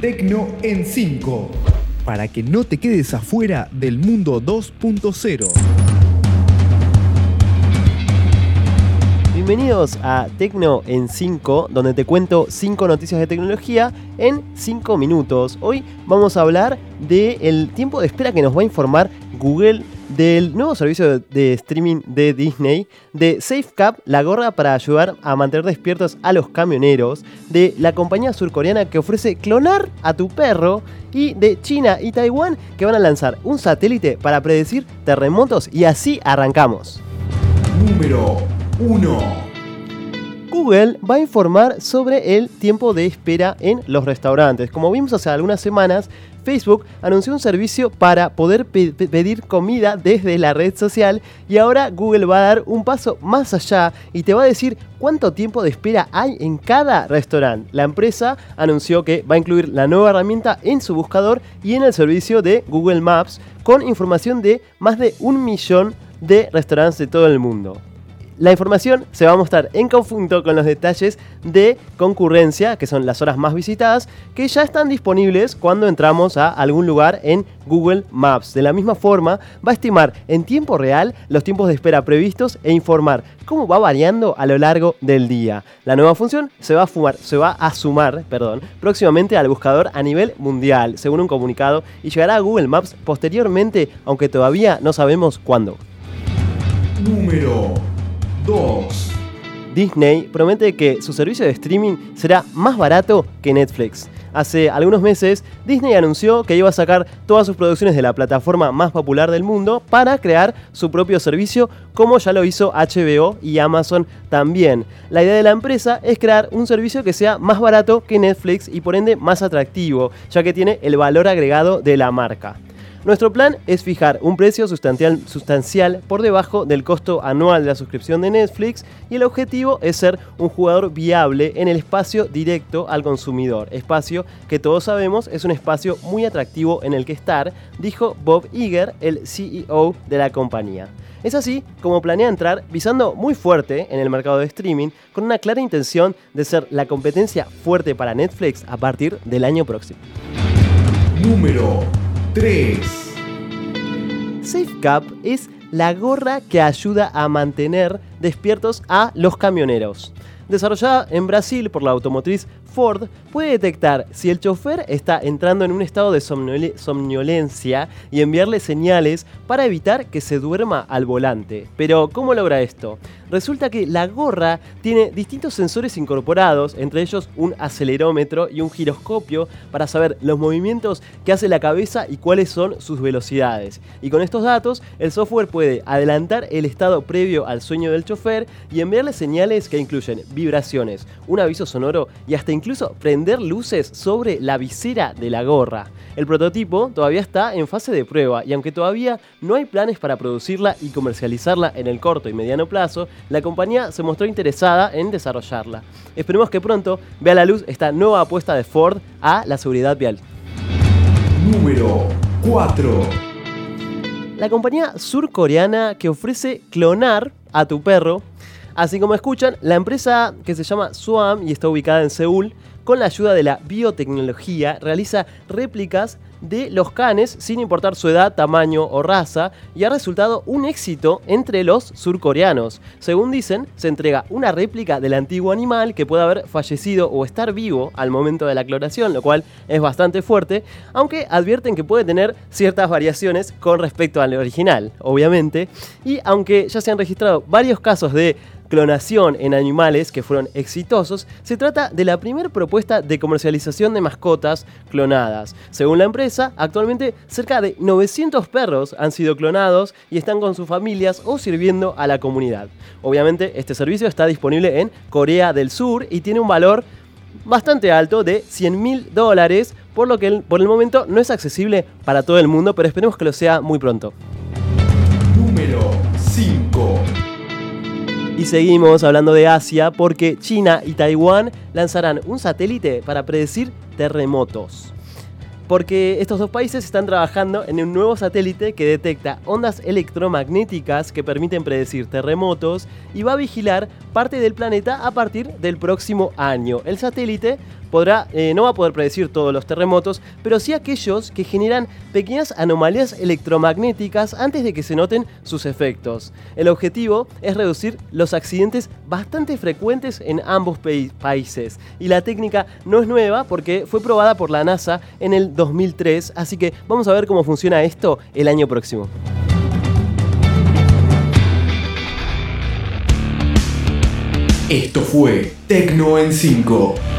Tecno en 5. Para que no te quedes afuera del mundo 2.0. Bienvenidos a Tecno en 5, donde te cuento 5 noticias de tecnología en 5 minutos. Hoy vamos a hablar del tiempo de espera que nos va a informar Google del nuevo servicio de streaming de Disney, de SafeCap, la gorra para ayudar a mantener despiertos a los camioneros, de la compañía surcoreana que ofrece clonar a tu perro y de China y Taiwán que van a lanzar un satélite para predecir terremotos y así arrancamos. Número 1. Google va a informar sobre el tiempo de espera en los restaurantes. Como vimos hace algunas semanas, Facebook anunció un servicio para poder pedir comida desde la red social y ahora Google va a dar un paso más allá y te va a decir cuánto tiempo de espera hay en cada restaurante. La empresa anunció que va a incluir la nueva herramienta en su buscador y en el servicio de Google Maps con información de más de un millón de restaurantes de todo el mundo. La información se va a mostrar en conjunto con los detalles de concurrencia, que son las horas más visitadas, que ya están disponibles cuando entramos a algún lugar en Google Maps. De la misma forma, va a estimar en tiempo real los tiempos de espera previstos e informar cómo va variando a lo largo del día. La nueva función se va a, sumar perdón, próximamente al buscador a nivel mundial, según un comunicado, y llegará a Google Maps posteriormente, aunque todavía no sabemos cuándo. Número 2. Disney promete que su servicio de streaming será más barato que Netflix. Hace algunos meses, Disney anunció que iba a sacar todas sus producciones de la plataforma más popular del mundo para crear su propio servicio, como ya lo hizo HBO y Amazon también. La idea de la empresa es crear un servicio que sea más barato que Netflix y por ende más atractivo, ya que tiene el valor agregado de la marca. Nuestro plan es fijar un precio sustancial, sustancial, por debajo del costo anual de la suscripción de Netflix y el objetivo es ser un jugador viable en el espacio directo al consumidor, espacio que todos sabemos es un espacio muy atractivo en el que estar, dijo Bob Iger, el CEO de la compañía. Es así como planea entrar visando muy fuerte en el mercado de streaming con una clara intención de ser la competencia fuerte para Netflix a partir del año próximo. Número 3. SafeCap es la gorra que ayuda a mantener despiertos a los camioneros. Desarrollada en Brasil por la automotriz Ford, puede detectar si el chofer está entrando en un estado de somnolencia y enviarle señales para evitar que se duerma al volante. Pero, ¿cómo logra esto? Resulta que la gorra tiene distintos sensores incorporados, entre ellos un acelerómetro y un giroscopio para saber los movimientos que hace la cabeza y cuáles son sus velocidades. Y con estos datos, el software puede adelantar el estado previo al sueño del chofer y enviarle señales que incluyen vibraciones, un aviso sonoro y hasta incluso prender luces sobre la visera de la gorra. El prototipo todavía está en fase de prueba y aunque todavía no hay planes para producirla y comercializarla en el corto y mediano plazo, la compañía se mostró interesada en desarrollarla. Esperemos que pronto vea la luz esta nueva apuesta de Ford a la seguridad vial. Número 4. La compañía surcoreana que ofrece clonar a tu perro Así como escuchan, la empresa que se llama Swam y está ubicada en Seúl, con la ayuda de la biotecnología, realiza réplicas de los canes sin importar su edad, tamaño o raza y ha resultado un éxito entre los surcoreanos. Según dicen, se entrega una réplica del antiguo animal que puede haber fallecido o estar vivo al momento de la clonación, lo cual es bastante fuerte, aunque advierten que puede tener ciertas variaciones con respecto al original, obviamente, y aunque ya se han registrado varios casos de clonación en animales que fueron exitosos, se trata de la primera propuesta de comercialización de mascotas clonadas. Según la empresa, actualmente cerca de 900 perros han sido clonados y están con sus familias o sirviendo a la comunidad. Obviamente este servicio está disponible en Corea del Sur y tiene un valor bastante alto de 100 mil dólares, por lo que por el momento no es accesible para todo el mundo, pero esperemos que lo sea muy pronto. Y seguimos hablando de Asia porque China y Taiwán lanzarán un satélite para predecir terremotos. Porque estos dos países están trabajando en un nuevo satélite que detecta ondas electromagnéticas que permiten predecir terremotos y va a vigilar parte del planeta a partir del próximo año. El satélite eh, no va a poder predecir todos los terremotos, pero sí aquellos que generan pequeñas anomalías electromagnéticas antes de que se noten sus efectos. El objetivo es reducir los accidentes bastante frecuentes en ambos países. Y la técnica no es nueva porque fue probada por la NASA en el 2003, así que vamos a ver cómo funciona esto el año próximo. Esto fue Tecno en 5.